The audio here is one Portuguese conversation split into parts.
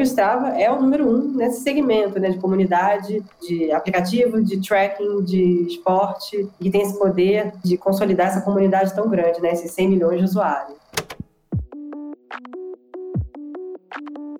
o Strava é o número um nesse segmento né, de comunidade, de aplicativo, de tracking, de esporte, que tem esse poder de consolidar essa comunidade tão grande, né, esses 100 milhões de usuários.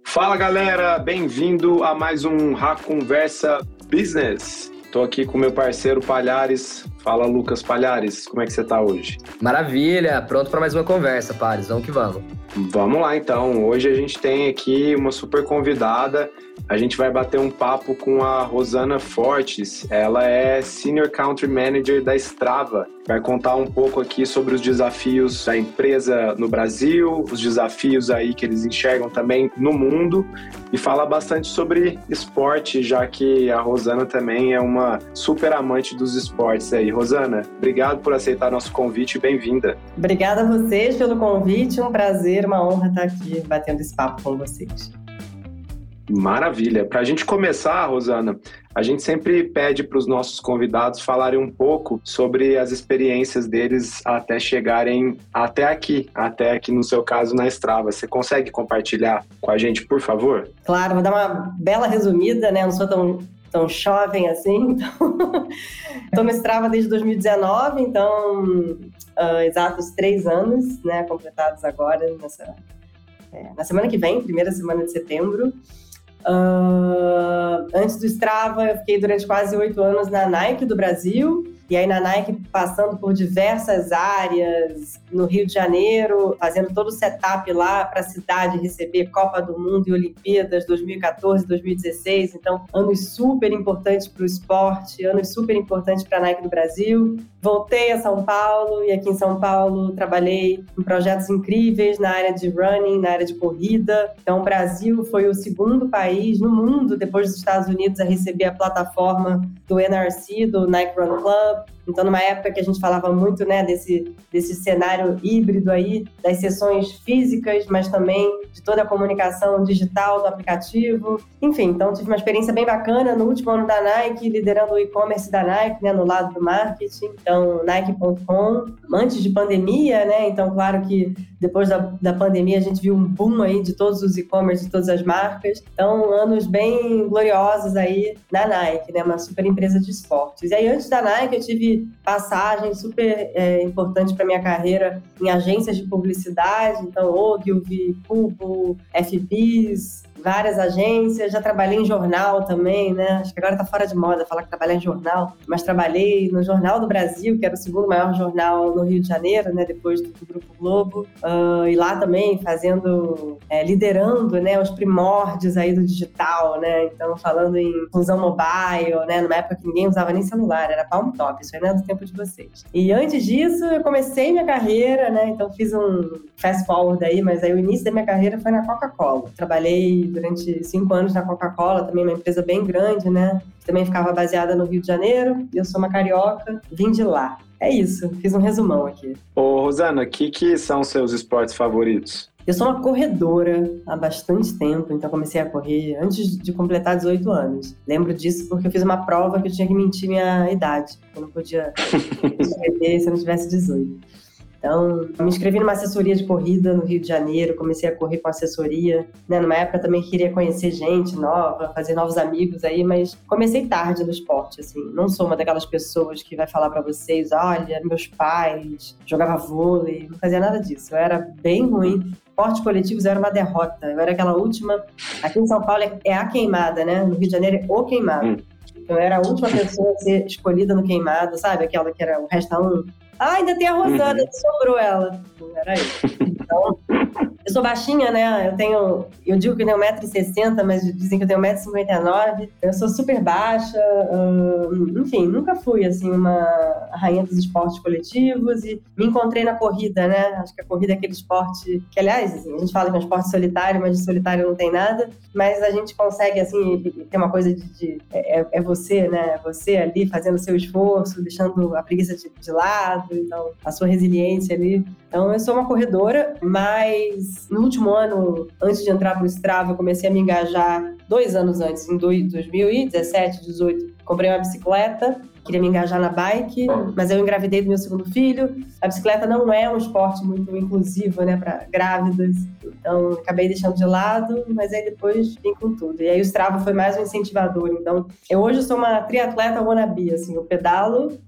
Fala galera, bem-vindo a mais um Rafa Conversa Business. Estou aqui com meu parceiro Palhares. Fala Lucas Palhares, como é que você está hoje? Maravilha, pronto para mais uma conversa, Palhares. Vamos que vamos. Vamos lá então. Hoje a gente tem aqui uma super convidada a gente vai bater um papo com a Rosana Fortes. Ela é Senior Country Manager da Strava. Vai contar um pouco aqui sobre os desafios da empresa no Brasil, os desafios aí que eles enxergam também no mundo e fala bastante sobre esporte, já que a Rosana também é uma super amante dos esportes aí. Rosana, obrigado por aceitar nosso convite e bem-vinda. Obrigada a vocês pelo convite, um prazer, uma honra estar aqui batendo esse papo com vocês. Maravilha. Para a gente começar, Rosana, a gente sempre pede para os nossos convidados falarem um pouco sobre as experiências deles até chegarem até aqui, até aqui no seu caso na Strava. Você consegue compartilhar com a gente, por favor? Claro, vou dar uma bela resumida, né? Não sou tão tão jovem assim. Então, estou no Strava desde 2019, então uh, exatos três anos, né, completados agora nessa é, na semana que vem, primeira semana de setembro. Uh, antes do Strava, eu fiquei durante quase oito anos na Nike do Brasil. E aí na Nike, passando por diversas áreas, no Rio de Janeiro, fazendo todo o setup lá para a cidade receber Copa do Mundo e Olimpíadas 2014, 2016. Então, anos super importantes para o esporte, anos super importantes para a Nike do Brasil. Voltei a São Paulo e aqui em São Paulo trabalhei em projetos incríveis na área de running, na área de corrida. Então, o Brasil foi o segundo país no mundo, depois dos Estados Unidos, a receber a plataforma do NRC, do Nike Run Club. up Então, numa época que a gente falava muito né, desse, desse cenário híbrido aí, das sessões físicas, mas também de toda a comunicação digital do aplicativo. Enfim, então tive uma experiência bem bacana no último ano da Nike, liderando o e-commerce da Nike, né, no lado do marketing. Então, Nike.com, antes de pandemia, né? Então, claro que depois da, da pandemia a gente viu um boom aí de todos os e-commerce, de todas as marcas. Então, anos bem gloriosos aí na Nike, né? Uma super empresa de esportes. E aí, antes da Nike, eu tive passagem super é, importante para minha carreira em agências de publicidade, então Ogilvy, Cubo, FBs, várias agências, já trabalhei em jornal também, né? Acho que agora tá fora de moda falar que trabalhei em jornal, mas trabalhei no Jornal do Brasil, que era o segundo maior jornal no Rio de Janeiro, né? Depois do, Grupo Globo, uh, e lá também fazendo, é, liderando, né? Os primórdios aí do digital, né? Então falando em fusão mobile, né? Numa época que ninguém usava nem celular, era palm top, isso aí não é do tempo de vocês. E antes disso, eu comecei minha carreira, né? Então fiz um fast forward aí, mas aí o início da minha carreira foi na Coca-Cola. Trabalhei durante cinco anos na Coca-Cola, também uma empresa bem grande, né? Também ficava baseada no Rio de Janeiro. Eu sou uma carioca, vim de lá. É isso, fiz um resumão aqui. Ô, Rosana, o que, que são seus esportes favoritos? Eu sou uma corredora há bastante tempo, então comecei a correr antes de completar 18 anos. Lembro disso porque eu fiz uma prova que eu tinha que mentir minha idade. Eu não podia correr se eu não tivesse 18. Então, me inscrevi numa assessoria de corrida no Rio de Janeiro, comecei a correr com assessoria, né? Numa época também queria conhecer gente nova, fazer novos amigos aí, mas comecei tarde no esporte, assim. Não sou uma daquelas pessoas que vai falar para vocês, olha, meus pais jogava vôlei, não fazia nada disso. Eu era bem ruim. Esportes coletivos era uma derrota. Eu era aquela última. Aqui em São Paulo é a queimada, né? No Rio de Janeiro é o queimado. Hum. Eu era a última pessoa a ser escolhida no queimado, sabe? Aquela que era o resta um ah, ainda tem a Rosana, uhum. sobrou ela. Era aí. Então, eu sou baixinha, né? Eu tenho. Eu digo que eu tenho 1,60m, mas dizem que eu tenho 1,59m. Eu sou super baixa. Hum, enfim, nunca fui, assim, uma rainha dos esportes coletivos e me encontrei na corrida, né? Acho que a corrida é aquele esporte que, aliás, assim, a gente fala que é um esporte solitário, mas de solitário não tem nada. Mas a gente consegue, assim, ter uma coisa de. de é, é, você, né? É você ali fazendo o seu esforço, deixando a preguiça de, de lado, então, a sua resiliência ali. Então, eu sou uma corredora, mas no último ano, antes de entrar para o Strava, eu comecei a me engajar dois anos antes, em 2017, 2018. Comprei uma bicicleta queria me engajar na bike, mas eu engravidei do meu segundo filho. A bicicleta não é um esporte muito inclusivo, né, para grávidas. Então, acabei deixando de lado, mas aí depois vim com tudo. E aí o Strava foi mais um incentivador. Então, eu hoje sou uma triatleta wannabe, assim, eu pedalo,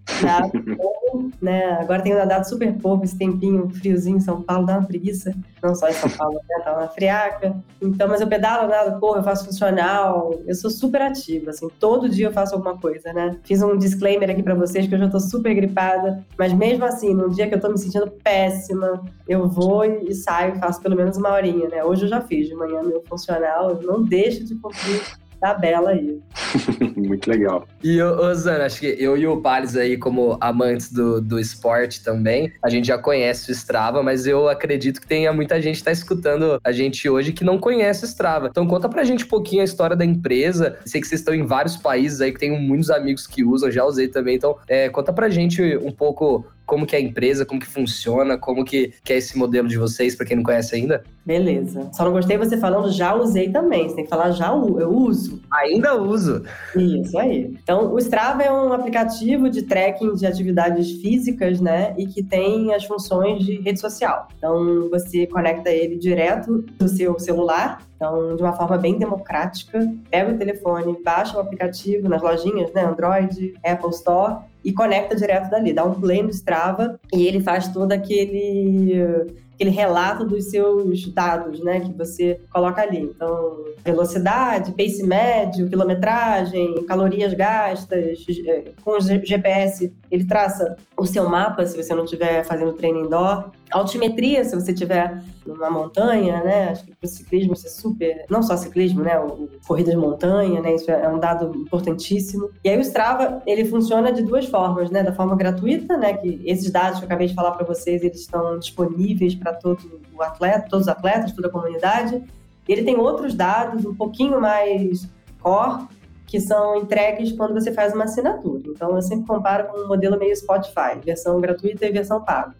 pouco, né? Agora tenho nadado super pouco, esse tempinho friozinho em São Paulo dá uma preguiça. Não só em São Paulo, né? Tá uma friaca. Então, mas eu pedalo, nado, corro, eu faço funcional. Eu sou super ativa, assim, todo dia eu faço alguma coisa, né? Fiz um disclaimer aqui para vocês que eu já tô super gripada, mas mesmo assim, num dia que eu tô me sentindo péssima, eu vou e saio, faço pelo menos uma horinha, né? Hoje eu já fiz de manhã meu funcional, eu não deixo de cumprir tabela aí. Muito legal. E, Osana, acho que eu e o Pales aí, como amantes do, do esporte também, a gente já conhece o Strava, mas eu acredito que tenha muita gente que tá escutando a gente hoje que não conhece o Strava. Então conta pra gente um pouquinho a história da empresa. Sei que vocês estão em vários países aí, que tenho muitos amigos que usam, já usei também. Então, é, conta pra gente um pouco como que é a empresa, como que funciona, como que, que é esse modelo de vocês, para quem não conhece ainda? Beleza. Só não gostei você falando já usei também. Você tem que falar já eu uso. Ainda uso. Isso aí. Então, o Strava é um aplicativo de tracking de atividades físicas, né? E que tem as funções de rede social. Então, você conecta ele direto do seu celular então, de uma forma bem democrática, pega o telefone, baixa o aplicativo nas lojinhas, né, Android, Apple Store, e conecta direto dali, dá um play no Strava e ele faz todo aquele aquele relato dos seus dados, né, que você coloca ali. Então, velocidade, pace médio, quilometragem, calorias gastas, eh, com o GPS ele traça o seu mapa se você não estiver fazendo treino indoor, altimetria se você estiver numa montanha, né? Acho que para ciclismo isso é super, não só ciclismo, né? O, corrida de montanha, né? Isso é um dado importantíssimo. E aí o Strava ele funciona de duas formas, né? Da forma gratuita, né? Que esses dados que eu acabei de falar para vocês eles estão disponíveis para todo o atleta, todos os atletas, toda a comunidade. E ele tem outros dados um pouquinho mais core que são entregues quando você faz uma assinatura. Então, eu sempre comparo com um modelo meio Spotify, versão gratuita e versão paga.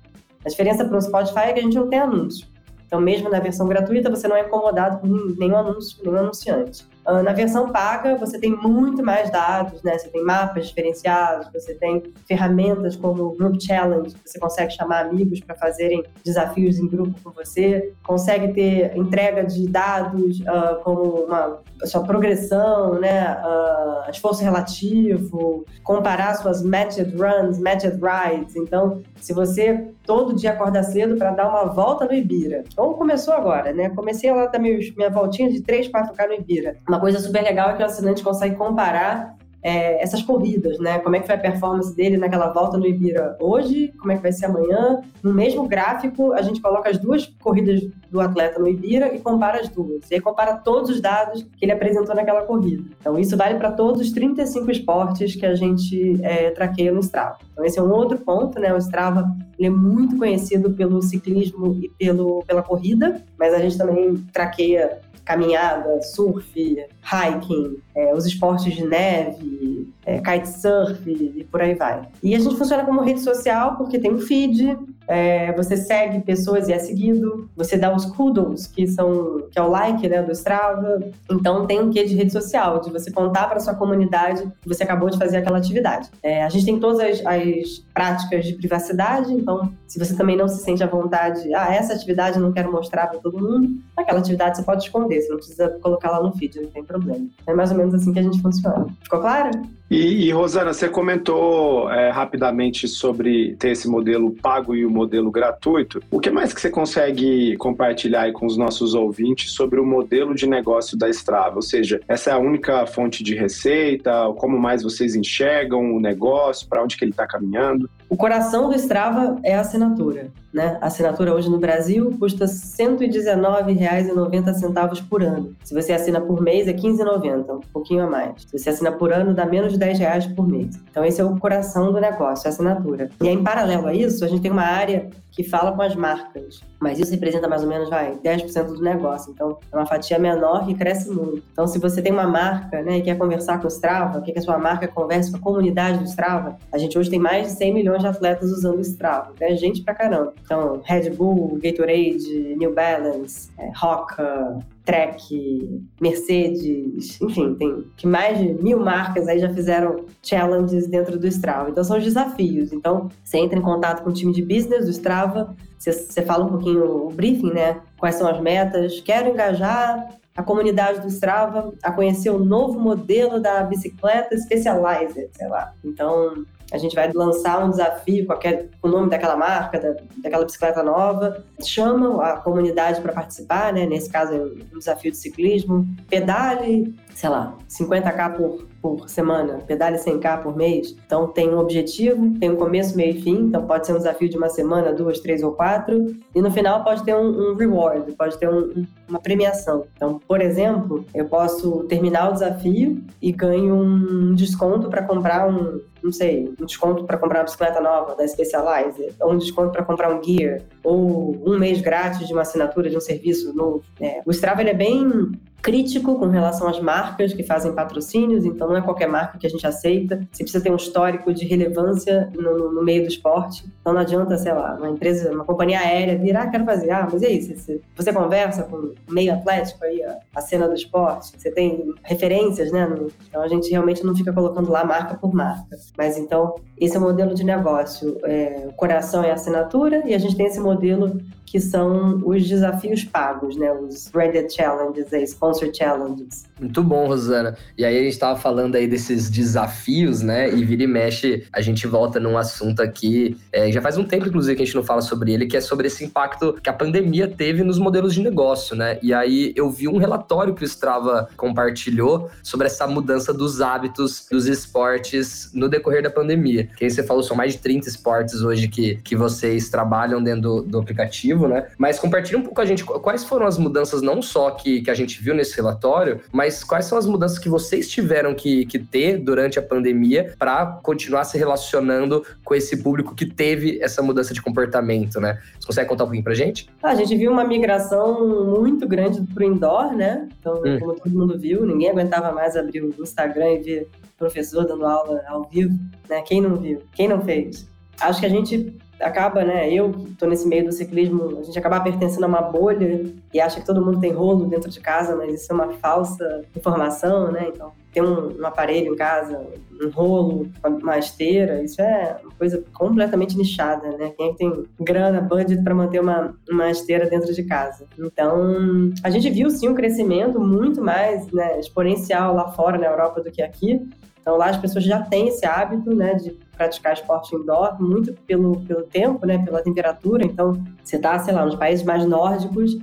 A diferença para o Spotify é que a gente não tem anúncio. Então, mesmo na versão gratuita, você não é incomodado por nenhum anúncio, nenhum anunciante. Ah, na versão paga, você tem muito mais dados, né? Você tem mapas diferenciados, você tem ferramentas como o Group Challenge, você consegue chamar amigos para fazerem desafios em grupo com você, consegue ter entrega de dados uh, como uma a sua progressão, né? Uh, esforço relativo, comparar suas matched runs, matched rides. Então, se você todo dia acorda cedo para dar uma volta no Ibira, ou começou agora, né? Comecei lá dar minha voltinha de 3, 4K no Ibira. Uma coisa super legal é que o assinante consegue comparar é, essas corridas, né? Como é que foi a performance dele naquela volta no Ibira hoje, como é que vai ser amanhã. No mesmo gráfico, a gente coloca as duas corridas do atleta no Ibira e compara as duas. E aí compara todos os dados que ele apresentou naquela corrida. Então, isso vale para todos os 35 esportes que a gente é, traqueia no Strava. Então, esse é um outro ponto, né? O Strava ele é muito conhecido pelo ciclismo e pelo, pela corrida, mas a gente também traqueia caminhada, surf, hiking, é, os esportes de neve, é, kitesurf e por aí vai. E a gente funciona como rede social porque tem um feed, é, você segue pessoas e é seguido, você dá os kudos, que são que é o like né, do Strava. Então tem um quê de rede social, de você contar para sua comunidade que você acabou de fazer aquela atividade. É, a gente tem todas as, as, práticas de privacidade, então se você também não se sente à vontade, ah, essa atividade eu não quero mostrar para todo mundo, aquela atividade você pode esconder, você não precisa colocar lá no feed, não tem problema. É mais ou menos assim que a gente funciona. Ficou claro? E, e Rosana, você comentou é, rapidamente sobre ter esse modelo pago e o modelo gratuito. O que mais que você consegue compartilhar aí com os nossos ouvintes sobre o modelo de negócio da Strava? Ou seja, essa é a única fonte de receita? Como mais vocês enxergam o negócio? Para onde que ele está caminhando? O coração do Strava é a assinatura. Né? A assinatura hoje no Brasil custa R$ 119,90 por ano. Se você assina por mês, é R$ 15,90, um pouquinho a mais. Se você assina por ano, dá menos de 10 reais por mês. Então, esse é o coração do negócio, a assinatura. E aí, em paralelo a isso, a gente tem uma área que fala com as marcas. Mas isso representa mais ou menos, vai, 10% do negócio. Então, é uma fatia menor que cresce muito. Então, se você tem uma marca, né, e quer conversar com o Strava, quer que a sua marca converse com a comunidade do Strava, a gente hoje tem mais de 100 milhões de atletas usando o Strava. É gente pra caramba. Então, Red Bull, Gatorade, New Balance, é, Roca, Trek, Mercedes, enfim, tem que mais de mil marcas aí já fizeram challenges dentro do Strava. Então são os desafios. Então você entra em contato com o time de business do Strava, você, você fala um pouquinho o briefing, né? Quais são as metas? Quero engajar a comunidade do Strava a conhecer o novo modelo da bicicleta Specializer, sei lá. Então, a gente vai lançar um desafio, qualquer o nome daquela marca, da, daquela bicicleta nova, chama a comunidade para participar, né? Nesse caso, é um desafio de ciclismo. Pedale, sei lá, 50k por, por semana, pedale 100k por mês. Então tem um objetivo, tem um começo, meio e fim. Então pode ser um desafio de uma semana, duas, três ou quatro. E no final pode ter um, um reward, pode ter um, uma premiação. Então, por exemplo, eu posso terminar o desafio e ganho um desconto para comprar um, não sei, um desconto para comprar uma bicicleta nova da Specializer, ou um desconto para comprar um gear, ou um mês grátis de uma assinatura de um serviço novo. É, o Strava ele é bem crítico com relação às marcas que fazem patrocínios, então não é qualquer marca que a gente aceita. Você precisa ter um histórico de relevância no, no meio do esporte. Então não adianta, sei lá, uma empresa, uma companhia aérea vir, ah, quero fazer, ah, mas é isso, você, você conversa com o meio atlético aí, a, a, cena do esporte, você tem referências, né? Então a gente realmente não fica colocando lá marca por marca. Mas então, esse é o modelo de negócio. É, o coração é a assinatura e a gente tem esse modelo que são os desafios pagos, né? Os branded challenges, aí, sponsor challenges. Muito bom, Rosana. E aí a gente estava falando aí desses desafios, né? E vira e mexe, a gente volta num assunto aqui. É, já faz um tempo, inclusive, que a gente não fala sobre ele, que é sobre esse impacto que a pandemia teve nos modelos de negócio, né? E aí eu vi um relatório que o Strava compartilhou sobre essa mudança dos hábitos dos esportes no decorrer da pandemia. Que aí você falou, são mais de 30 esportes hoje que, que vocês trabalham dentro do, do aplicativo né? Mas compartilha um pouco com a gente quais foram as mudanças, não só que, que a gente viu nesse relatório, mas quais são as mudanças que vocês tiveram que, que ter durante a pandemia para continuar se relacionando com esse público que teve essa mudança de comportamento, né? Você consegue contar um pouquinho pra gente? Ah, a gente viu uma migração muito grande pro indoor, né? Então, hum. como todo mundo viu, ninguém aguentava mais abrir o Instagram e ver professor dando aula ao vivo, né? Quem não viu? Quem não fez? Acho que a gente acaba, né? Eu tô nesse meio do ciclismo, a gente acaba pertencendo a uma bolha e acha que todo mundo tem rolo dentro de casa, mas isso é uma falsa informação, né? Então, ter um, um aparelho em casa, um rolo, uma esteira, isso é uma coisa completamente nichada, né? Quem é tem grana, budget para manter uma, uma esteira dentro de casa? Então, a gente viu sim um crescimento muito mais né, exponencial lá fora na Europa do que aqui. Então lá as pessoas já têm esse hábito, né, de praticar esporte indoor, muito pelo, pelo tempo, né, pela temperatura. Então, você tá, sei lá, nos países mais nórdicos,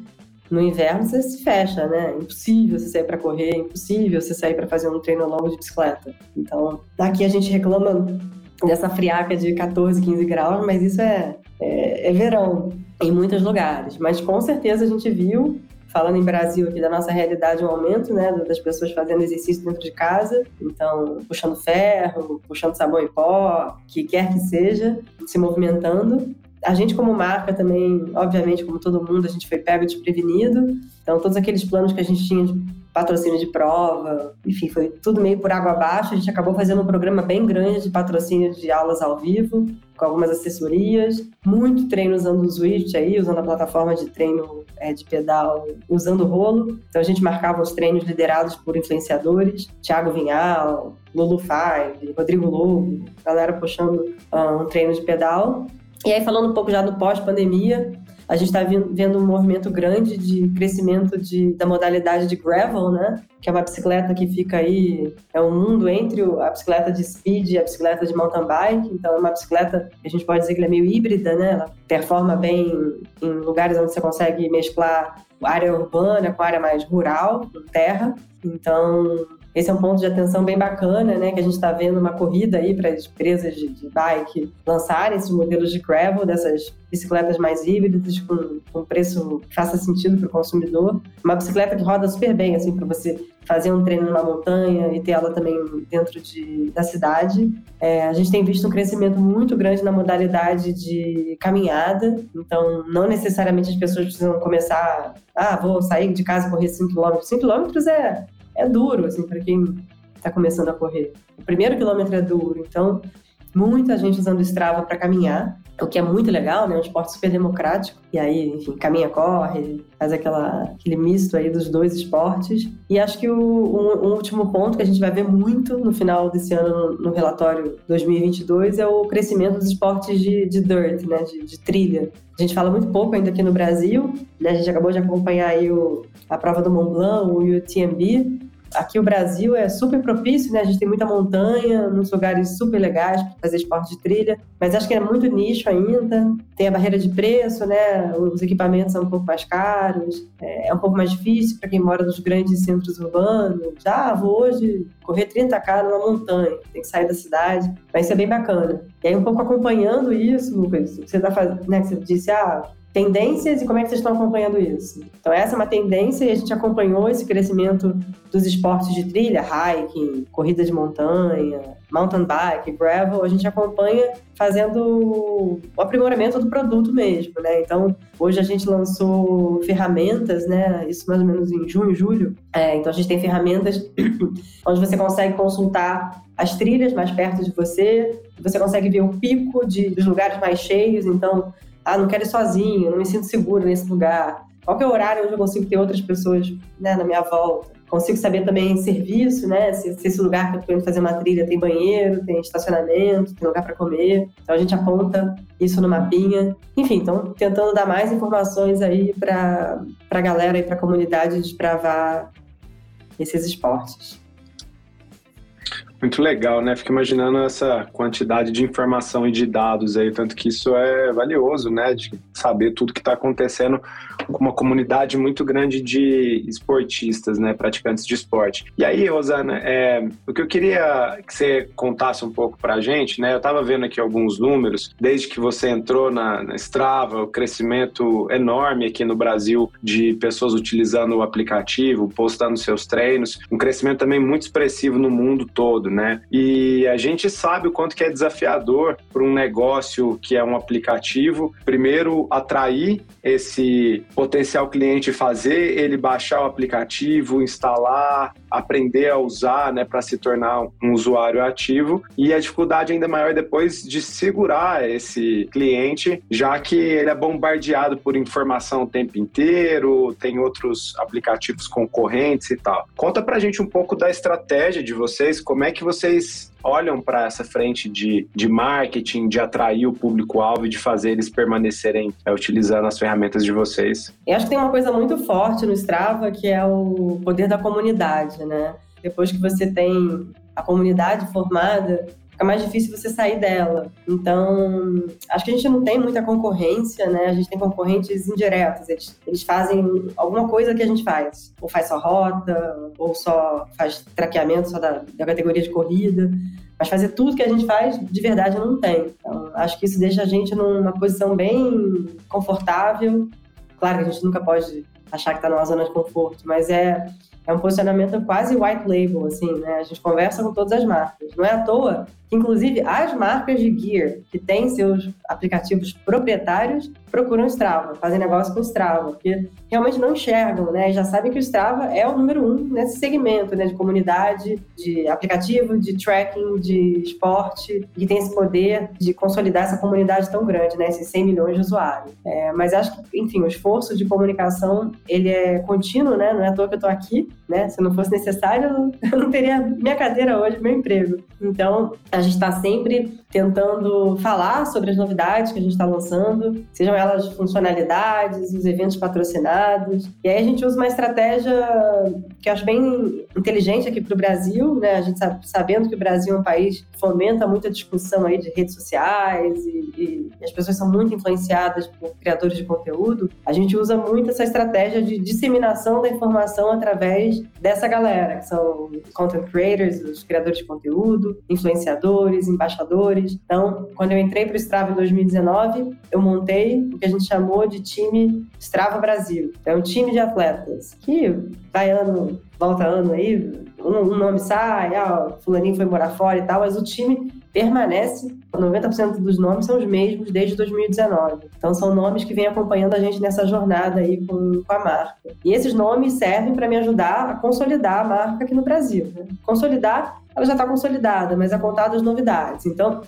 no inverno você se fecha, né? É impossível você sair para correr, é impossível você sair para fazer um treino longo de bicicleta. Então, aqui a gente reclama dessa friaca de 14, 15 graus, mas isso é, é, é verão em muitos lugares. Mas com certeza a gente viu falando em Brasil aqui da nossa realidade, um aumento, né, das pessoas fazendo exercício dentro de casa, então puxando ferro, puxando sabão em pó, que quer que seja, se movimentando. A gente como marca também, obviamente, como todo mundo, a gente foi pego desprevenido. Então todos aqueles planos que a gente tinha de patrocínio de prova, enfim, foi tudo meio por água abaixo. A gente acabou fazendo um programa bem grande de patrocínio de aulas ao vivo, com algumas assessorias, muito treino usando o Swift aí, usando a plataforma de treino é, de pedal, usando o rolo. Então a gente marcava os treinos liderados por influenciadores, Thiago Vinhal, Lulu Five, Rodrigo Lobo, galera puxando uh, um treino de pedal. E aí falando um pouco já do pós-pandemia, a gente está vendo um movimento grande de crescimento de, da modalidade de gravel, né? Que é uma bicicleta que fica aí, é um mundo entre a bicicleta de speed e a bicicleta de mountain bike. Então, é uma bicicleta que a gente pode dizer que é meio híbrida, né? Ela performa bem em lugares onde você consegue mesclar área urbana com área mais rural, terra. Então, esse é um ponto de atenção bem bacana, né? Que a gente está vendo uma corrida aí para as empresas de, de, bike lançarem esses modelos de gravel, dessas bicicletas mais híbridas, com, com preço que faça sentido para o consumidor. Uma bicicleta que roda super bem, assim, para você fazer um treino na montanha e ter ela também dentro de, da cidade. É, a gente tem visto um crescimento muito grande na modalidade de caminhada, então não necessariamente as pessoas precisam começar, ah, vou sair de casa e correr 5 km. 5 km é é duro, assim, para quem está começando a correr. O primeiro quilômetro é duro, então muita gente usando o Strava para caminhar. o que é muito legal, né? Um esporte super democrático. E aí, enfim, caminha, corre, faz aquela, aquele misto aí dos dois esportes. E acho que o, um último ponto que a gente vai ver muito no final desse ano, no, no relatório 2022, é o crescimento dos esportes de, de dirt, né? De, de, trilha. A gente fala muito pouco ainda aqui no Brasil, né? A gente acabou de acompanhar aí o, a prova do Mont Blanc, o UTMB, Aqui o Brasil é super propício, né? A gente tem muita montanha, nos lugares super legais para fazer esporte de trilha, mas acho que é muito nicho ainda. Tem a barreira de preço, né? Os equipamentos são um pouco mais caros, é, é um pouco mais difícil para quem mora nos grandes centros urbanos. Ah, vou hoje correr 30k numa montanha, tem que sair da cidade, vai ser bem bacana. E aí, um pouco acompanhando isso, Lucas, você tá fazendo, né? Você disse, ah, tendências e como é que vocês estão acompanhando isso? Então, essa é uma tendência e a gente acompanhou esse crescimento dos esportes de trilha, hiking, corrida de montanha, mountain bike, gravel, a gente acompanha fazendo o aprimoramento do produto mesmo, né? Então, hoje a gente lançou ferramentas, né? Isso mais ou menos em junho, julho. É, então, a gente tem ferramentas onde você consegue consultar as trilhas mais perto de você, você consegue ver o pico de, dos lugares mais cheios, então ah, não quero ir sozinho, não me sinto seguro nesse lugar. Qual é o horário onde eu consigo ter outras pessoas né, na minha volta? Consigo saber também serviço, né? Se, se esse lugar que eu estou indo fazer uma trilha tem banheiro, tem estacionamento, tem lugar para comer. Então a gente aponta isso no mapinha. Enfim, então tentando dar mais informações aí para a galera e para a comunidade desbravar esses esportes. Muito legal, né? Fico imaginando essa quantidade de informação e de dados aí, tanto que isso é valioso, né? De saber tudo que está acontecendo com uma comunidade muito grande de esportistas, né? Praticantes de esporte. E aí, Rosana, é, o que eu queria que você contasse um pouco para a gente, né? Eu estava vendo aqui alguns números, desde que você entrou na, na Strava, o crescimento enorme aqui no Brasil de pessoas utilizando o aplicativo, postando seus treinos, um crescimento também muito expressivo no mundo todo né? E a gente sabe o quanto que é desafiador para um negócio que é um aplicativo, primeiro atrair esse potencial cliente, fazer ele baixar o aplicativo, instalar, aprender a usar, né, para se tornar um usuário ativo. E a dificuldade ainda maior depois de segurar esse cliente, já que ele é bombardeado por informação o tempo inteiro, tem outros aplicativos concorrentes e tal. Conta pra gente um pouco da estratégia de vocês, como é que vocês olham para essa frente de, de marketing, de atrair o público-alvo e de fazer eles permanecerem é, utilizando as ferramentas de vocês? Eu acho que tem uma coisa muito forte no Strava que é o poder da comunidade, né? Depois que você tem a comunidade formada, fica mais difícil você sair dela. Então, acho que a gente não tem muita concorrência, né? A gente tem concorrentes indiretos. Eles, eles fazem alguma coisa que a gente faz. Ou faz só rota, ou só faz traqueamento só da, da categoria de corrida. Mas fazer tudo que a gente faz, de verdade, não tem. Então, acho que isso deixa a gente numa posição bem confortável. Claro que a gente nunca pode achar que está numa zona de conforto, mas é é um posicionamento quase white label, assim, né? A gente conversa com todas as marcas. Não é à toa Inclusive, as marcas de gear que têm seus aplicativos proprietários procuram Strava, fazem negócio com Strava, porque realmente não enxergam, né? E já sabem que o Strava é o número um nesse segmento, né? De comunidade, de aplicativo, de tracking, de esporte, e tem esse poder de consolidar essa comunidade tão grande, né? Esses 100 milhões de usuários. É, mas acho que, enfim, o esforço de comunicação, ele é contínuo, né? Não é à toa que eu tô aqui, né? Se não fosse necessário, eu não teria minha cadeira hoje, meu emprego. Então, a gente está sempre tentando falar sobre as novidades que a gente está lançando, sejam elas funcionalidades, os eventos patrocinados. E aí a gente usa uma estratégia que eu acho bem inteligente aqui para o Brasil, né? A gente sabe, sabendo que o Brasil é um país que fomenta muita discussão aí de redes sociais e, e, as pessoas são muito influenciadas por criadores de conteúdo, a gente usa muito essa estratégia de disseminação da informação através dessa galera, que são content creators, os criadores de conteúdo, influenciadores, embaixadores. Então, quando eu entrei para o Strava em 2019, eu montei o que a gente chamou de time Strava Brasil. É um time de atletas que vai ano, volta ano aí, um, um nome sai, ah, fulaninho foi morar fora e tal, mas o time permanece, 90% dos nomes são os mesmos desde 2019. Então são nomes que vêm acompanhando a gente nessa jornada aí com, com a marca. E esses nomes servem para me ajudar a consolidar a marca aqui no Brasil. Né? Consolidar ela já está consolidada, mas é contada as novidades. Então,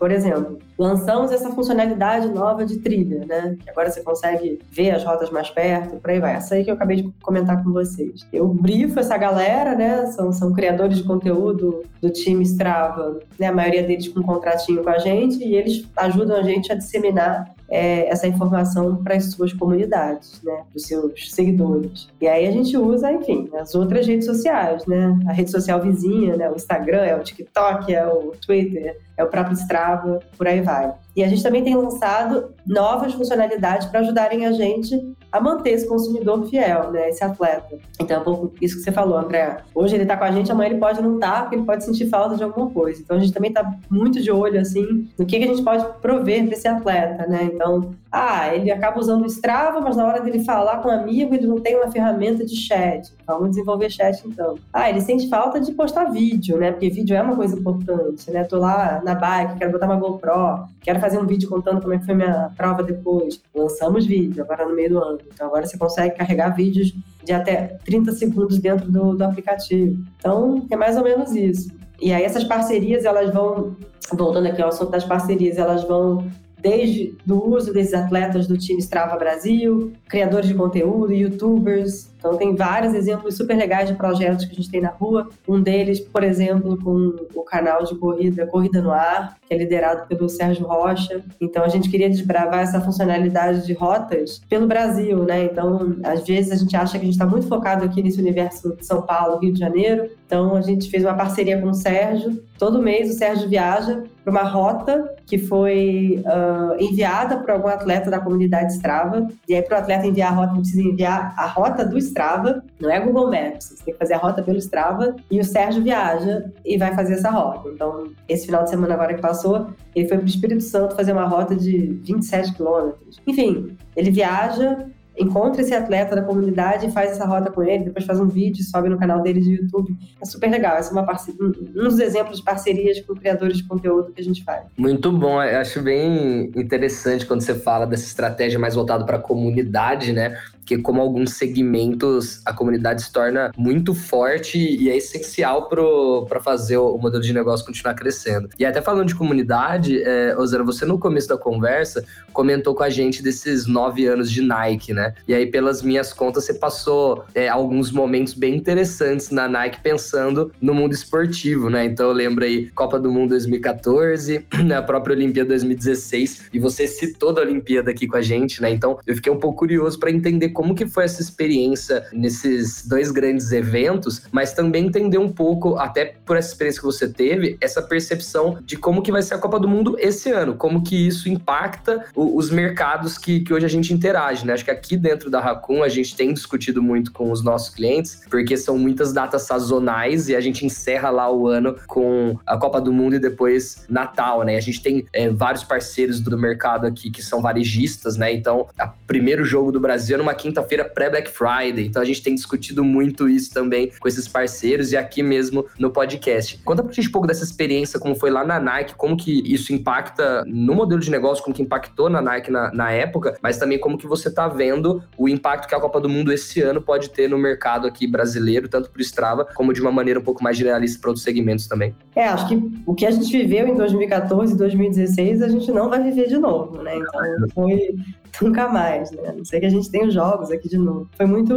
Por exemplo, lançamos essa funcionalidade nova de trilha, né? Que agora você consegue ver as rotas mais perto, por aí vai. Essa aí que eu acabei de comentar com vocês. Eu brifo essa galera, né? São, são criadores de conteúdo do time Strava, né? A maioria deles com um contratinho com a gente e eles ajudam a gente a disseminar é, essa informação para as suas comunidades, né, para os seus seguidores. E aí a gente usa, enfim, as outras redes sociais, né, a rede social vizinha, né, o Instagram, é o TikTok, é o Twitter, é o próprio Strava, por aí vai. E a gente também tem lançado novas funcionalidades para ajudarem a gente a manter esse consumidor fiel, né, esse atleta. Então é um pouco isso que você falou, André. Hoje ele está com a gente, amanhã ele pode não estar, tá, porque ele pode sentir falta de alguma coisa. Então a gente também está muito de olho, assim, no que, que a gente pode prover para esse atleta, né? Então, ah, ele acaba usando o Strava, mas na hora dele falar com um amigo, ele não tem uma ferramenta de chat. Vamos desenvolver chat, então. Ah, ele sente falta de postar vídeo, né? Porque vídeo é uma coisa importante, né? Tô lá na bike, quero botar uma GoPro, quero fazer um vídeo contando como é que foi minha prova depois. Lançamos vídeo agora no meio do ano. Então agora você consegue carregar vídeos de até 30 segundos dentro do, do aplicativo. Então é mais ou menos isso. E aí essas parcerias, elas vão, voltando aqui ao assunto das parcerias, elas vão desde do uso desses atletas do time Strava Brasil, criadores de conteúdo, youtubers, então, tem vários exemplos super legais de projetos que a gente tem na rua. Um deles, por exemplo, com o canal de corrida Corrida no Ar, que é liderado pelo Sérgio Rocha. Então, a gente queria desbravar essa funcionalidade de rotas pelo Brasil, né? Então, às vezes a gente acha que a gente está muito focado aqui nesse universo de São Paulo, Rio de Janeiro. Então, a gente fez uma parceria com o Sérgio. Todo mês o Sérgio viaja uma rota que foi uh, enviada por algum atleta da comunidade Strava. E aí, para o atleta enviar a rota, precisa enviar a rota do Strava, não é Google Maps, você tem que fazer a rota pelo Strava e o Sérgio viaja e vai fazer essa rota. Então, esse final de semana agora que passou, ele foi para o Espírito Santo fazer uma rota de 27 quilômetros. Enfim, ele viaja, encontra esse atleta da comunidade faz essa rota com ele, depois faz um vídeo, sobe no canal dele de YouTube. É super legal. Essa é uma um dos exemplos de parcerias com criadores de conteúdo que a gente faz. Muito bom. Eu acho bem interessante quando você fala dessa estratégia mais voltada para a comunidade, né? Porque como alguns segmentos a comunidade se torna muito forte e é essencial para fazer o, modelo de negócio continuar crescendo. E até falando de comunidade, é, você no começo da conversa comentou com a gente desses nove anos de Nike, né? E aí, pelas minhas contas, você passou é, alguns momentos bem interessantes na Nike pensando no mundo esportivo, né? Então eu lembro aí Copa do Mundo 2014, né, a própria Olimpíada 2016, e você citou da Olimpíada aqui com a gente, né? Então eu fiquei um pouco curioso para entender como que foi essa experiência nesses dois grandes eventos, mas também entender um pouco, até por essa experiência que você teve, essa percepção de como que vai ser a Copa do Mundo esse ano, como que isso impacta o, os mercados que, que hoje a gente interage, né? Acho que aqui dentro da Raccoon a gente tem discutido muito com os nossos clientes, porque são muitas datas sazonais e a gente encerra lá o ano com a Copa do Mundo e depois Natal, né? A gente tem é, vários parceiros do mercado aqui que são varejistas, né? Então, o primeiro jogo do Brasil é numa quinta quinta-feira pré-Black Friday. Então a gente tem discutido muito isso também com esses parceiros e aqui mesmo no podcast. Conta pra gente um pouco dessa experiência, como foi lá na Nike, como que isso impacta no modelo de negócio, como que impactou na Nike na, na época, mas também como que você tá vendo o impacto que a Copa do Mundo esse ano pode ter no mercado aqui brasileiro, tanto pro Strava, como de uma maneira um pouco mais generalista para outros segmentos também. É, acho que o que a gente viveu em 2014 e 2016, a gente não vai viver de novo, né? Então foi nunca mais, né? Não sei que a gente tem os jogos aqui de novo. Foi muito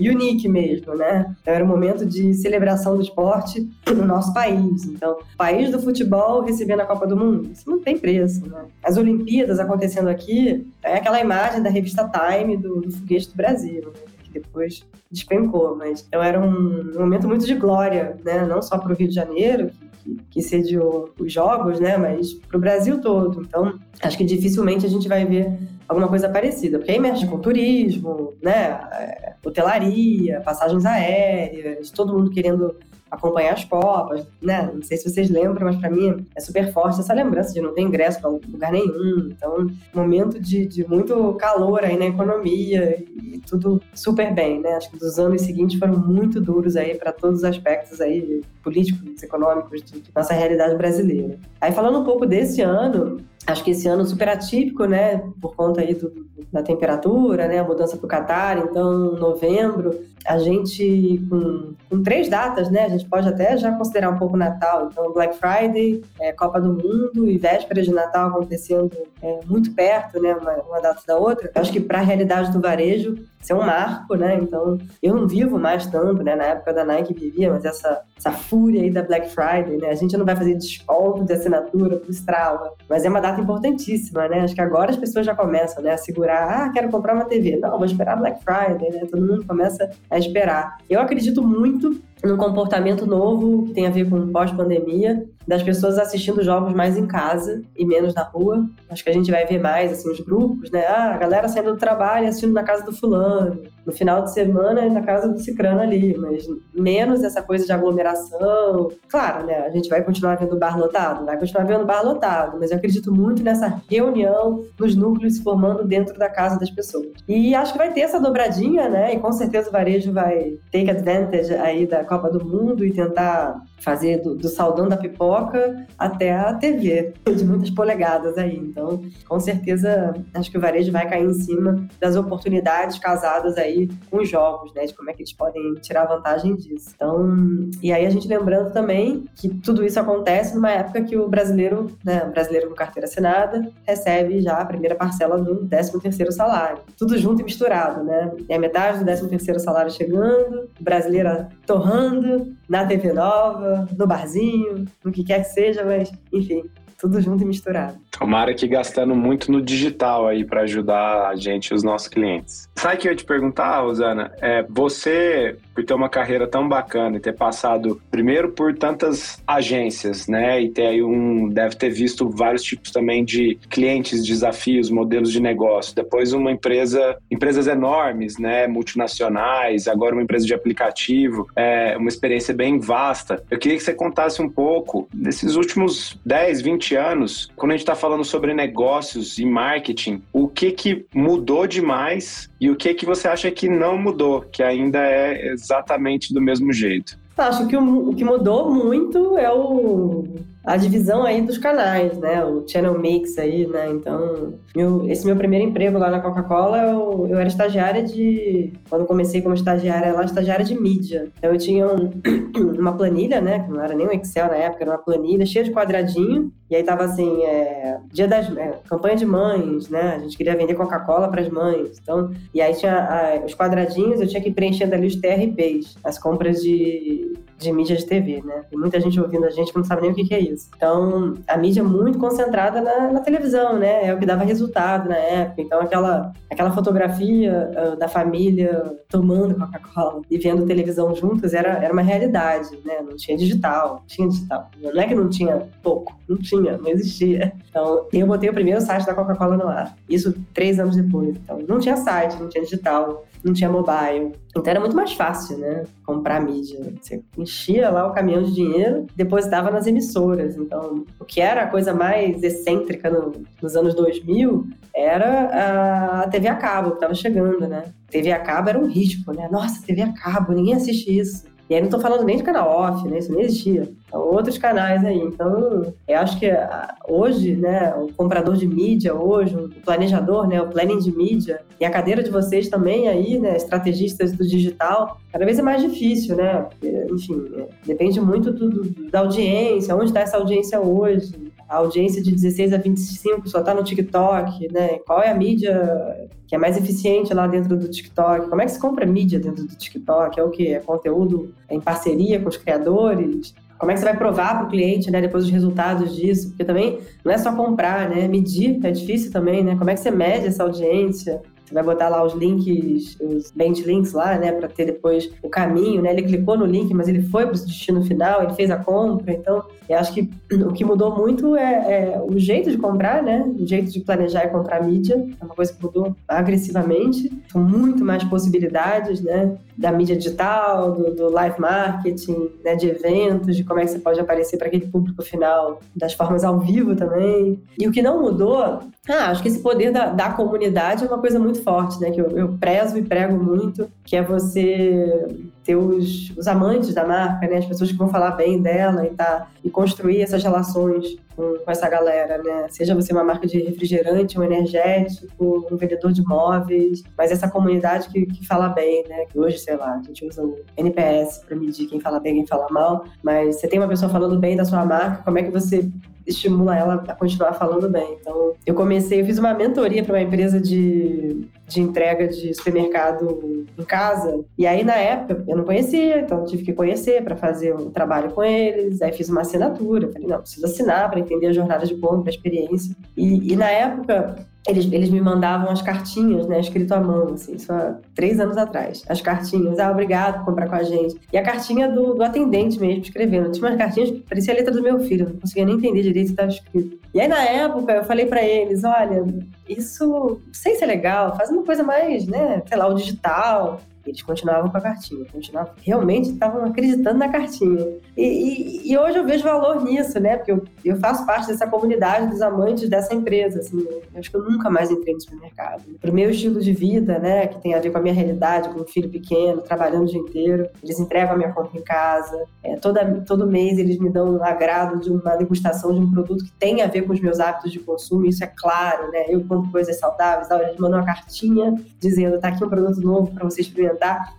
unique mesmo, né? Então, era um momento de celebração do esporte no nosso país. Então, país do futebol recebendo a Copa do Mundo, isso não tem preço, né? As Olimpíadas acontecendo aqui, é aquela imagem da revista Time do, do foguete do Brasil, né? depois despencou, mas então era um momento muito de glória, né? Não só para o Rio de Janeiro, que, que sediou os jogos, né? Mas para o Brasil todo. Então, acho que dificilmente a gente vai ver alguma coisa parecida, porque aí mexe com turismo, né, é, hotelaria, passagens aéreas, todo mundo querendo acompanhar as Copas, né? Não sei se vocês lembram, mas para mim é super forte essa lembrança de não ter ingresso para lugar nenhum. Então, momento de, de muito calor aí na economia e tudo super bem, né? Acho que os anos seguintes foram muito duros aí para todos os aspectos aí políticos, econômicos de nossa realidade brasileira. Aí falando um pouco desse ano, Acho que esse ano super atípico, né? Por conta aí do, da temperatura, né? A mudança para o Catar. Então, novembro, a gente com, com, três datas, né? A gente pode até já considerar um pouco Natal. Então, Black Friday, é, Copa do Mundo e véspera de Natal acontecendo é, muito perto, né? Uma, uma data da outra. Acho que para a realidade do varejo, isso é um marco, né? Então, eu não vivo mais tanto, né? Na época da Nike vivia, mas essa, essa fúria aí da Black Friday, né? A gente não vai fazer desconto de assinatura pro Strava, mas é uma data importantíssima, né? Acho que agora as pessoas já começam, né? A segurar, ah, quero comprar uma TV. Não, vou esperar Black Friday, né? Todo mundo começa a esperar. Eu acredito muito num comportamento novo que tem a ver com pós-pandemia, das pessoas assistindo jogos mais em casa e menos na rua. Acho que a gente vai ver mais, assim, os grupos, né? Ah, a galera saindo do trabalho assistindo na casa do fulano. No final de semana, na casa do cicrano ali. Mas menos essa coisa de aglomeração. Claro, né? A gente vai continuar vendo bar lotado? Vai continuar vendo bar lotado. Mas eu acredito muito nessa reunião nos núcleos se formando dentro da casa das pessoas. E acho que vai ter essa dobradinha, né? E com certeza o varejo vai take advantage aí da Copa do Mundo e tentar fazer do, do saldão da pipoca até a TV, de muitas polegadas aí. Então, com certeza, acho que o varejo vai cair em cima das oportunidades casadas aí com os jogos, né? De como é que eles podem tirar vantagem disso. Então, e aí a gente lembrando também que tudo isso acontece numa época que o brasileiro, né, o brasileiro com carteira assinada, recebe já a primeira parcela do 13 terceiro salário. Tudo junto e misturado, né? É metade do 13 terceiro salário chegando, o brasileiro torrando, na TV nova, no barzinho, no que quer que seja, mas enfim, tudo junto e misturado. Tomara que gastando muito no digital aí para ajudar a gente, os nossos clientes. Sabe o que eu ia te perguntar, Rosana? É, você, por ter uma carreira tão bacana e ter passado primeiro por tantas agências, né? E ter aí um. Deve ter visto vários tipos também de clientes, desafios, modelos de negócio. Depois uma empresa, empresas enormes, né? Multinacionais, agora uma empresa de aplicativo, é, uma experiência bem vasta. Eu queria que você contasse um pouco desses últimos 10, 20 anos, quando a gente está falando sobre negócios e marketing, o que que mudou demais e o que que você acha que não mudou, que ainda é exatamente do mesmo jeito? Acho que o, o que mudou muito é o a divisão aí dos canais, né? O channel mix aí, né? Então, meu, esse meu primeiro emprego lá na Coca-Cola, eu, eu, era estagiária de... Quando comecei como estagiária lá, estagiária de mídia. Então, eu tinha um, uma planilha, né? Que não era nem um Excel na época, era uma planilha cheia de quadradinho. E aí tava assim, é, dia das... É, campanha de mães, né? A gente queria vender Coca-Cola para as mães. Então, e aí tinha a, os quadradinhos, eu tinha que ir preenchendo ali os TRPs, as compras de, de mídia de TV, né? Tem muita gente ouvindo a gente que não sabe nem o que, que é isso. Então, a mídia é muito concentrada na, na, televisão, né? É o que dava resultado na época. Então, aquela, aquela fotografia uh, da família tomando Coca-Cola e vendo televisão juntas era, era uma realidade, né? Não tinha digital, tinha digital. Não é que não tinha pouco, não tinha, não existia. Então, eu botei o primeiro site da Coca-Cola no ar. Isso três anos depois. Então, não tinha site, não tinha digital não tinha mobile. Então era muito mais fácil, né? Comprar mídia. Você enchia lá o caminhão de dinheiro, depositava nas emissoras. Então, o que era a coisa mais excêntrica no, nos anos 2000 era a TV a cabo que estava chegando, né? TV a cabo era um risco, né? Nossa, TV a cabo, ninguém assiste isso. E aí não estou falando nem de canal off, né? Isso nem existia. Então, outros canais aí. Então, eu acho que ah, hoje, né, o comprador de mídia hoje, o planejador, né, o planning de mídia, e a cadeira de vocês também aí, né, estrategistas do digital, cada vez é mais difícil, né? Porque, enfim, é, depende muito do, do, da audiência, onde está essa audiência hoje, a audiência de 16 a 25 só está no TikTok, né? Qual é a mídia que é mais eficiente lá dentro do TikTok? Como é que se compra mídia dentro do TikTok? É o que? É conteúdo em parceria com os criadores? Como é que você vai provar para o cliente, né, depois os resultados disso? Porque também não é só comprar, né? Medir é difícil também, né? Como é que você mede essa audiência? Vai botar lá os links, os links lá, né, para ter depois o caminho, né? Ele clicou no link, mas ele foi para o destino final, ele fez a compra. Então, eu acho que o que mudou muito é, é, o jeito de comprar, né? O jeito de planejar e comprar mídia. É uma coisa que mudou agressivamente. São muito mais possibilidades, né? Da mídia digital, do, do live marketing, né? De eventos, de como é que você pode aparecer para aquele público final, das formas ao vivo também. E o que não mudou, ah, acho que esse poder da, da comunidade é uma coisa muito forte, né? Que eu, eu prezo e prego muito, que é você ter os, os amantes da marca, né? As pessoas que vão falar bem dela e, tá, e construir essas relações com, com, essa galera, né? Seja você uma marca de refrigerante, um energético, um vendedor de móveis, mas essa comunidade que, que fala bem, né? Que hoje, sei lá, a gente usa o NPS para medir quem fala bem, quem fala mal, mas você tem uma pessoa falando bem da sua marca, como é que você estimula ela a continuar falando bem. Então, eu comecei, eu fiz uma mentoria para uma empresa de, de entrega de supermercado em casa. E aí, na época, eu não conhecia, então tive que conhecer para fazer um trabalho com eles. Aí fiz uma assinatura. Falei, não, preciso assinar para entender a jornada de compra, a experiência. E, e na época, eles, eles me mandavam as cartinhas, né, escrito à mão, assim, há três anos atrás. As cartinhas, ah, obrigado por comprar com a gente. E a cartinha do, do atendente mesmo, escrevendo. Tinha umas cartinhas que parecia a letra do meu filho, não conseguia nem entender direito o que estava escrito. E aí, na época, eu falei para eles, olha, isso, não sei se é legal, faz uma coisa mais, né, sei lá, o digital. Eles continuavam com a cartinha, continuavam, realmente estavam acreditando na cartinha. E, e, e, hoje eu vejo valor nisso, né? Porque eu, eu faço parte dessa comunidade dos amantes dessa empresa, assim. Eu acho que eu nunca mais entrei no supermercado. Pro meu estilo de vida, né? Que tem a ver com a minha realidade, com um filho pequeno, trabalhando o dia inteiro. Eles entregam a minha compra em casa. É, toda, todo mês eles me dão um agrado de uma degustação de um produto que tem a ver com os meus hábitos de consumo. Isso é claro, né? Eu compro coisas saudáveis. Eles mandam uma cartinha dizendo, tá aqui um produto novo para você experimentar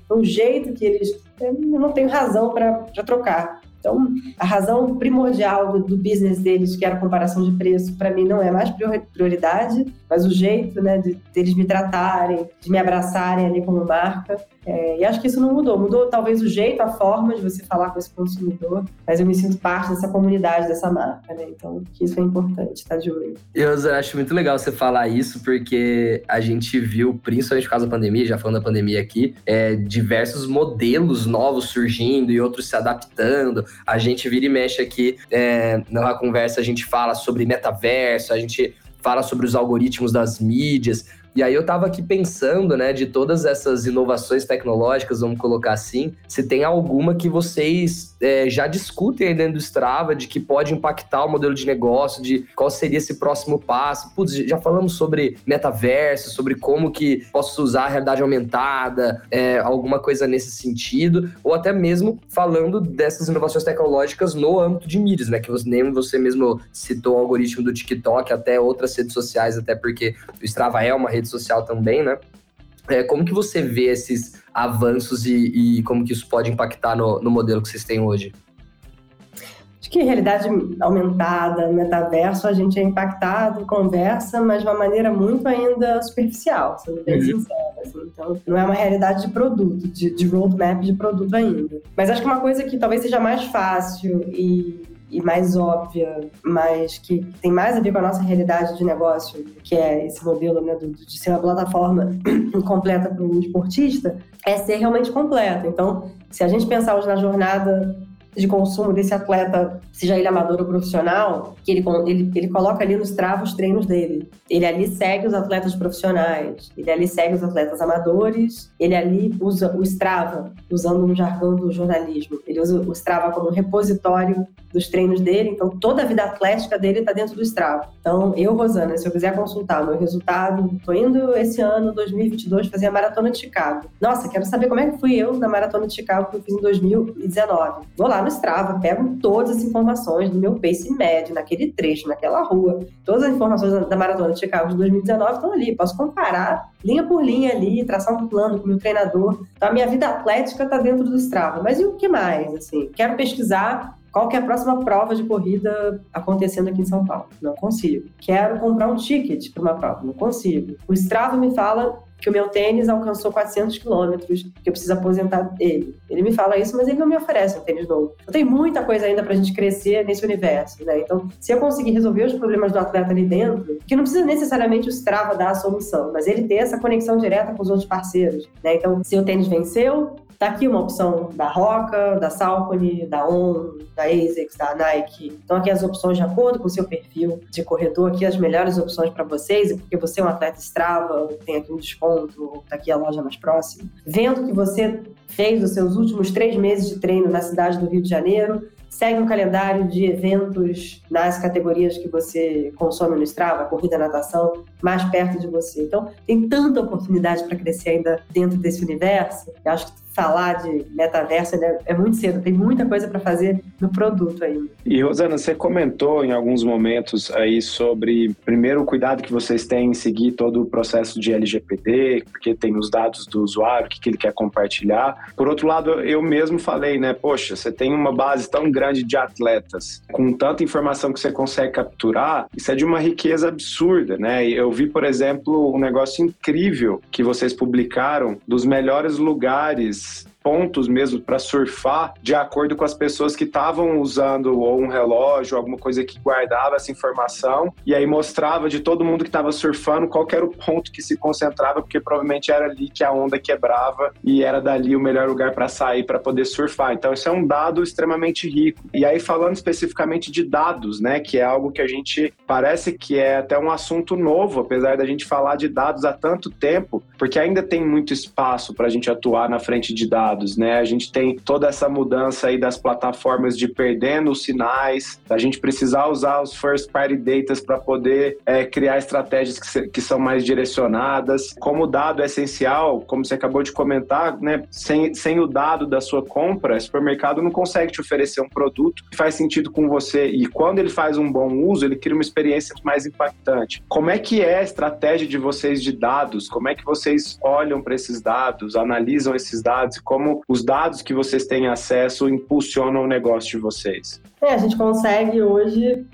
É um jeito que eles. Eu não tenho razão para trocar. Então, a razão primordial do, do, business deles, que era a comparação de preço, para mim não é mais prioridade, mas o jeito né, de, de eles me tratarem, de me abraçarem ali como marca, é, e acho que isso não mudou. Mudou talvez o jeito, a forma de você falar com esse consumidor, mas eu me sinto parte dessa comunidade, dessa marca, né? Então, isso é importante, tá de olho. Eu acho muito legal você falar isso, porque a gente viu, principalmente por causa da pandemia, já falando da pandemia aqui, é, diversos modelos novos surgindo e outros se adaptando. A gente vira e mexe aqui é, na conversa, a gente fala sobre metaverso, a gente fala sobre os algoritmos das mídias. E aí eu estava aqui pensando, né, de todas essas inovações tecnológicas, vamos colocar assim, se tem alguma que vocês é, já discutem aí dentro do Strava, de que pode impactar o modelo de negócio, de qual seria esse próximo passo. Putz, já falamos sobre metaverso, sobre como que posso usar a realidade aumentada, é, alguma coisa nesse sentido, ou até mesmo falando dessas inovações tecnológicas no âmbito de mídias, né, que você, nem você mesmo citou o algoritmo do TikTok, até outras redes sociais, até porque o Strava é uma rede rede social também, né? É, como que você vê esses avanços e, e como que isso pode impactar no, no modelo que vocês têm hoje? Acho que realidade aumentada, metaverso, a gente é impactado, conversa, mas de uma maneira muito ainda superficial, sendo bem uhum. sincera. Assim. Então, não é uma realidade de produto, de, de roadmap de produto ainda. Mas acho que uma coisa que talvez seja mais fácil e e mais óbvia, mas que tem mais a ver com a nossa realidade de negócio, que é esse modelo né, de ser uma plataforma completa para o esportista, é ser realmente completo. Então, se a gente pensar hoje na jornada de consumo desse atleta, seja ele amador ou profissional, que ele, ele, ele coloca ali no Strava os treinos dele. Ele ali segue os atletas profissionais, ele ali segue os atletas amadores, ele ali usa o Strava, usando um jargão do jornalismo. Ele usa o Strava como repositório dos treinos dele, então toda a vida atlética dele está dentro do Strava. Então, eu, Rosana, se eu quiser consultar meu resultado, estou indo esse ano, 2022, fazer a Maratona de Chicago. Nossa, quero saber como é que fui eu na Maratona de Chicago que eu fiz em 2019. Vou lá no Strava, pego todas as informações do meu pace médio, naquele trecho, naquela rua. Todas as informações da Maratona de Chicago de 2019 estão ali. Posso comparar linha por linha ali, traçar um plano com o meu treinador. Então, a minha vida atlética está dentro do Strava. Mas e o que mais? Assim, quero pesquisar qual que é a próxima prova de corrida acontecendo aqui em São Paulo? Não consigo. Quero comprar um ticket para uma prova? Não consigo. O Strava me fala que o meu tênis alcançou 400 quilômetros, que eu preciso aposentar ele. Ele me fala isso, mas ele não me oferece um tênis novo. Então tem muita coisa ainda para a gente crescer nesse universo, né? Então, se eu conseguir resolver os problemas do atleta ali dentro, que não precisa necessariamente o Strava dar a solução, mas ele ter essa conexão direta com os outros parceiros, né? Então, se o tênis venceu, Tá aqui uma opção da Roca, da Salcone, da On, da ASICS, da Nike. Então aqui as opções de acordo com o seu perfil de corredor, aqui as melhores opções para vocês, porque você é um atleta Strava, tem aqui um desconto, tá aqui a loja mais próxima. Vendo que você fez os seus últimos três meses de treino na cidade do Rio de Janeiro, segue um calendário de eventos nas categorias que você consome no Strava, corrida, natação, mais perto de você. Então, tem tanta oportunidade para crescer ainda dentro desse universo. Eu acho que falar de metaverso né, é muito cedo, tem muita coisa para fazer no produto ainda. E Rosana, você comentou em alguns momentos aí sobre, primeiro, o cuidado que vocês têm em seguir todo o processo de LGPD, porque tem os dados do usuário, o que, que ele quer compartilhar. Por outro lado, eu mesmo falei, né, poxa, você tem uma base tão grande de atletas, com tanta informação que você consegue capturar, isso é de uma riqueza absurda, né? Eu vi, por exemplo, um negócio incrível que vocês publicaram dos melhores lugares pontos mesmo para surfar de acordo com as pessoas que estavam usando ou um relógio, alguma coisa que guardava essa informação e aí mostrava de todo mundo que estava surfando qual era o ponto que se concentrava, porque provavelmente era ali que a onda quebrava e era dali o melhor lugar para sair para poder surfar. Então isso é um dado extremamente rico. E aí falando especificamente de dados, né, que é algo que a gente parece que é até um assunto novo, apesar da gente falar de dados há tanto tempo, porque ainda tem muito espaço para a gente atuar na frente de dados dados, né? A gente tem toda essa mudança aí das plataformas de perdendo os sinais, a gente precisar usar os first party data para poder é, criar estratégias que, que, são mais direcionadas. Como o dado é essencial, como você acabou de comentar, né? Sem, sem o dado da sua compra, o supermercado não consegue te oferecer um produto que faz sentido com você e quando ele faz um bom uso, ele cria uma experiência mais impactante. Como é que é a estratégia de vocês de dados? Como é que vocês olham para esses dados, analisam esses dados e como como os dados que vocês têm acesso impulsionam o negócio de vocês. É, a gente consegue hoje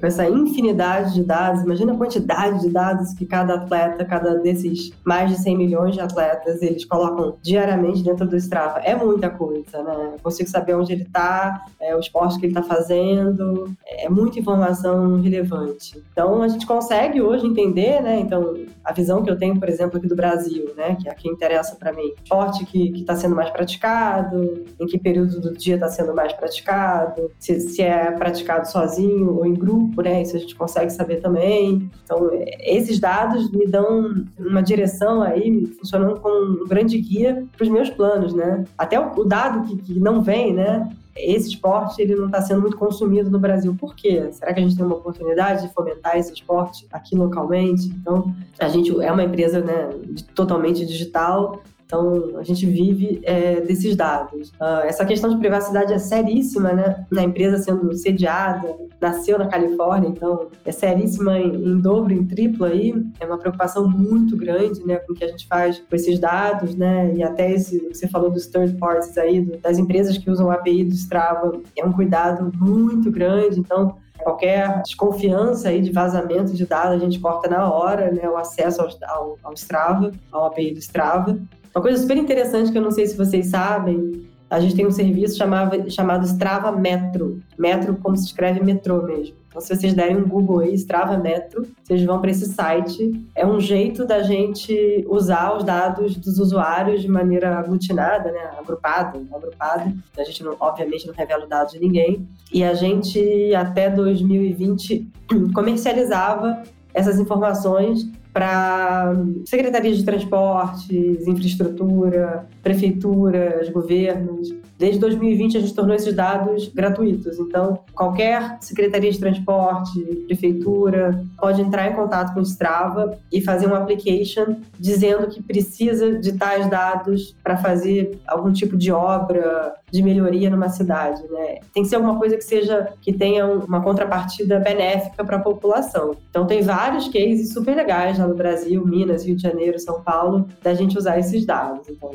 com essa infinidade de dados, imagina a quantidade de dados que cada atleta, cada desses mais de 100 milhões de atletas, eles colocam diariamente dentro do Strava. É muita coisa, né? Eu consigo saber onde ele está, é, o esporte que ele está fazendo, é muita informação relevante. Então, a gente consegue hoje entender, né? Então, a visão que eu tenho, por exemplo, aqui do Brasil, né? Que é a que interessa para mim. Esporte que está sendo mais praticado, em que período do dia está sendo mais praticado, se, se é praticado sozinho ou em grupo, né? Isso a gente consegue saber também. Então, esses dados me dão uma direção aí, funcionando como um grande guia para os meus planos, né? Até o, dado que, que não vem, né? esse esporte ele não está sendo muito consumido no Brasil. Por quê? Será que a gente tem uma oportunidade de fomentar esse esporte aqui localmente? Então, a gente é uma empresa né, totalmente digital, então, a gente vive é, desses dados. Uh, essa questão de privacidade é seríssima, né? Na empresa sendo sediada, nasceu na Califórnia, então é seríssima em, em dobro, em triplo aí. É uma preocupação muito grande, né? Com o que a gente faz com esses dados, né? E até esse que você falou dos third parties aí, do, das empresas que usam o API do Strava, é um cuidado muito grande. Então, qualquer desconfiança aí de vazamento de dados, a gente corta na hora, né? O acesso ao, ao, ao Strava, ao API do Strava. Uma coisa super interessante que eu não sei se vocês sabem, a gente tem um serviço chamado, chamado Strava Metro. Metro como se escreve metrô mesmo. Então, se vocês derem um Google aí, Strava Metro, vocês vão para esse site. É um jeito da gente usar os dados dos usuários de maneira aglutinada, né? agrupada, agrupada. A gente, não, obviamente, não revela os dados de ninguém. E a gente, até 2020, comercializava essas informações para secretarias de transportes, infraestrutura, prefeituras, governos. Desde 2020 a gente tornou esses dados gratuitos. Então, qualquer secretaria de transporte, prefeitura, pode entrar em contato com o Strava e fazer um application dizendo que precisa de tais dados para fazer algum tipo de obra de melhoria numa cidade, né? Tem que ser alguma coisa que seja que tenha uma contrapartida benéfica para a população. Então tem vários cases super legais lá no Brasil, Minas, Rio de Janeiro, São Paulo, da gente usar esses dados. Então,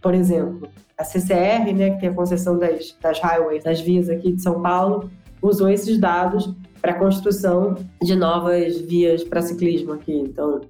por exemplo, a CCR, né, que tem a concessão das, das highways, das vias aqui de São Paulo, usou esses dados para a construção de novas vias para ciclismo aqui. Então,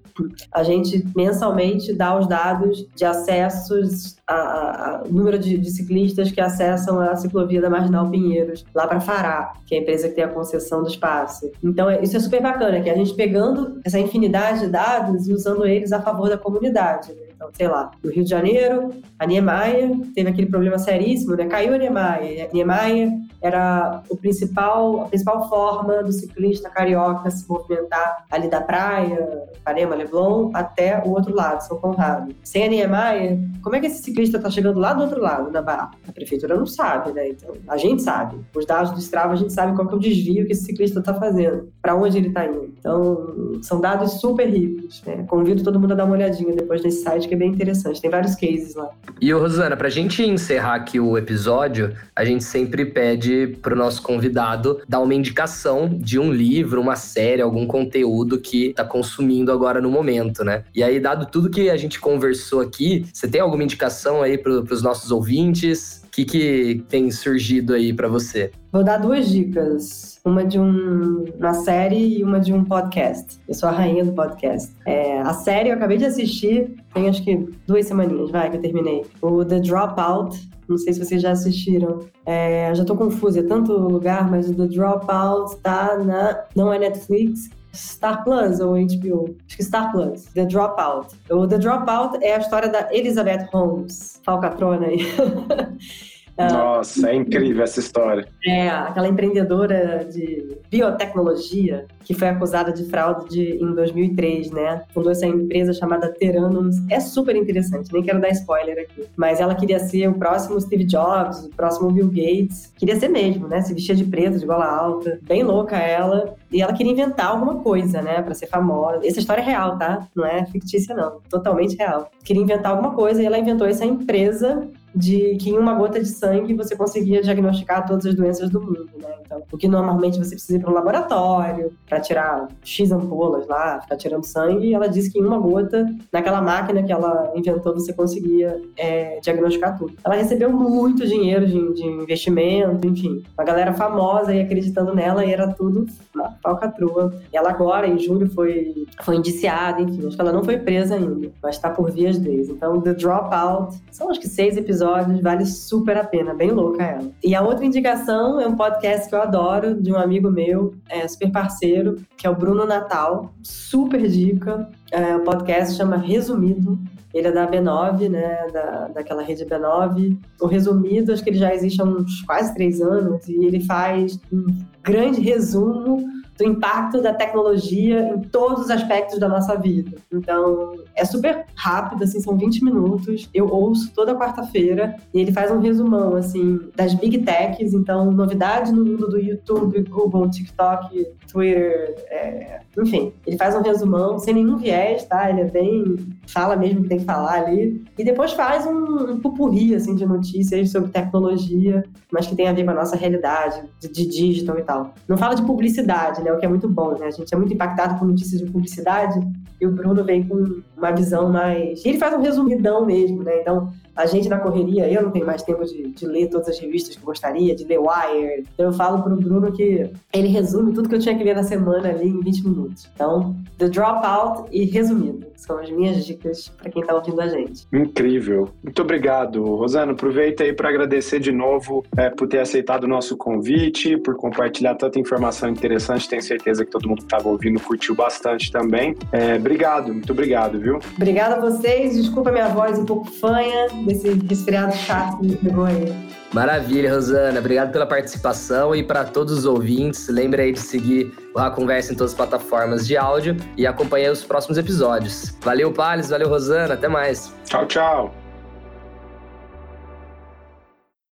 a gente mensalmente dá os dados de acessos, a, a, a número de, de, ciclistas que acessam a ciclovia da Marginal Pinheiros, lá para Fará, que é a empresa que tem a concessão do espaço. Então, é, isso é super bacana, que a gente pegando essa infinidade de dados e usando eles a favor da comunidade. Né? Então, sei lá, no Rio de Janeiro, a Niemeyer teve aquele problema seríssimo, né? Caiu a Niemeyer. A Niemeyer era o principal, a principal forma do ciclista carioca se movimentar ali da praia, Ipanema, Leblon, até o outro lado, São Conrado. Sem a Niemeyer, como é que esse ciclista está chegando lá do outro lado, na Barra? A prefeitura não sabe, né? Então, a gente sabe. Os dados do Strava, a gente sabe qual que é o desvio que esse ciclista está fazendo, para onde ele está indo. Então, são dados super ricos. Né? Convido todo mundo a dar uma olhadinha depois nesse site, que é bem interessante. Tem vários cases lá. E, Rosana, para a gente encerrar aqui o episódio, a gente sempre pede para o nosso convidado dar uma indicação de um livro, uma série, algum conteúdo que está consumindo agora no momento, né? E aí, dado tudo que a gente conversou aqui, você tem alguma indicação aí para os nossos ouvintes? Que, que tem surgido aí para você? Vou dar duas dicas. Uma de um, uma série e uma de um podcast. Eu sou a rainha do podcast. É, a série eu acabei de assistir, tem acho que duas semaninhas, vai, que eu terminei. O The Dropout. Não sei se vocês já assistiram. É, já tô confusa, é tanto lugar, mas o The Dropout tá na. Não é Netflix, Star Plus ou HBO? Acho que Star Plus. The Dropout. O The Dropout é a história da Elizabeth Holmes, falcatrona aí. Nossa, é incrível essa história. É, aquela empreendedora de biotecnologia que foi acusada de fraude de, em 2003, né? Fundou essa empresa chamada Teranums. É super interessante, nem quero dar spoiler aqui. Mas ela queria ser o próximo Steve Jobs, o próximo Bill Gates. Queria ser mesmo, né? Se vestia de preto, de gola alta. Bem louca ela. E ela queria inventar alguma coisa, né? Pra ser famosa. Essa história é real, tá? Não é fictícia, não. Totalmente real. Queria inventar alguma coisa e ela inventou essa empresa de que em uma gota de sangue você conseguia diagnosticar todas as doenças do mundo, né? Então, o que normalmente você precisa ir para um laboratório para tirar X ampolas lá, ficar tirando sangue, ela disse que em uma gota, naquela máquina que ela inventou, você conseguia é, diagnosticar tudo. Ela recebeu muito dinheiro de, de, investimento, enfim, uma galera famosa e acreditando nela e era tudo uma falcatrua. Ela agora, em julho, foi, foi indiciada, enfim, acho que ela não foi presa ainda, mas está por vias deles. Então, The Dropout, são acho que seis episódios, vale super a pena, bem louca ela. E a outra indicação é um podcast que eu adoro, de um amigo meu, é, super parceiro, que é o Bruno Natal. Super dica. É, o podcast chama Resumido. Ele é da B9, né? Da, daquela rede B9. O Resumido, acho que ele já existe há uns quase três anos, e ele faz um grande resumo do impacto da tecnologia em todos os aspectos da nossa vida. Então, é super rápido, assim, são 20 minutos. Eu ouço toda quarta-feira e ele faz um resumão, assim, das big techs. Então, novidades no mundo do YouTube, Google, TikTok, Twitter, é... enfim. Ele faz um resumão sem nenhum viés, tá? Ele é bem... fala mesmo que tem que falar ali. E depois faz um, um pupurri, assim, de notícias sobre tecnologia, mas que tem a ver com a nossa realidade, de, de digital e tal. Não fala de publicidade, né? Né? O que é muito bom, né? A gente é muito impactado por notícias de publicidade e o Bruno vem com uma visão mais. Ele faz um resumidão mesmo, né? Então, a gente na correria, eu não tenho mais tempo de, de ler todas as revistas que gostaria, de ler Wire. Então, eu falo pro Bruno que ele resume tudo que eu tinha que ler na semana ali em 20 minutos. Então, The Dropout e resumido são as minhas dicas para quem está ouvindo a gente. Incrível. Muito obrigado. Rosana, aproveita aí para agradecer de novo é, por ter aceitado o nosso convite, por compartilhar tanta informação interessante. Tenho certeza que todo mundo que estava ouvindo curtiu bastante também. É, obrigado, muito obrigado, viu? Obrigada a vocês. Desculpa a minha voz um pouco fanha desse resfriado chato que me pegou aí. Maravilha, Rosana. Obrigado pela participação e para todos os ouvintes, lembre aí de seguir a Conversa em todas as plataformas de áudio e acompanhe os próximos episódios. Valeu, Pales, valeu, Rosana, até mais. Tchau, tchau.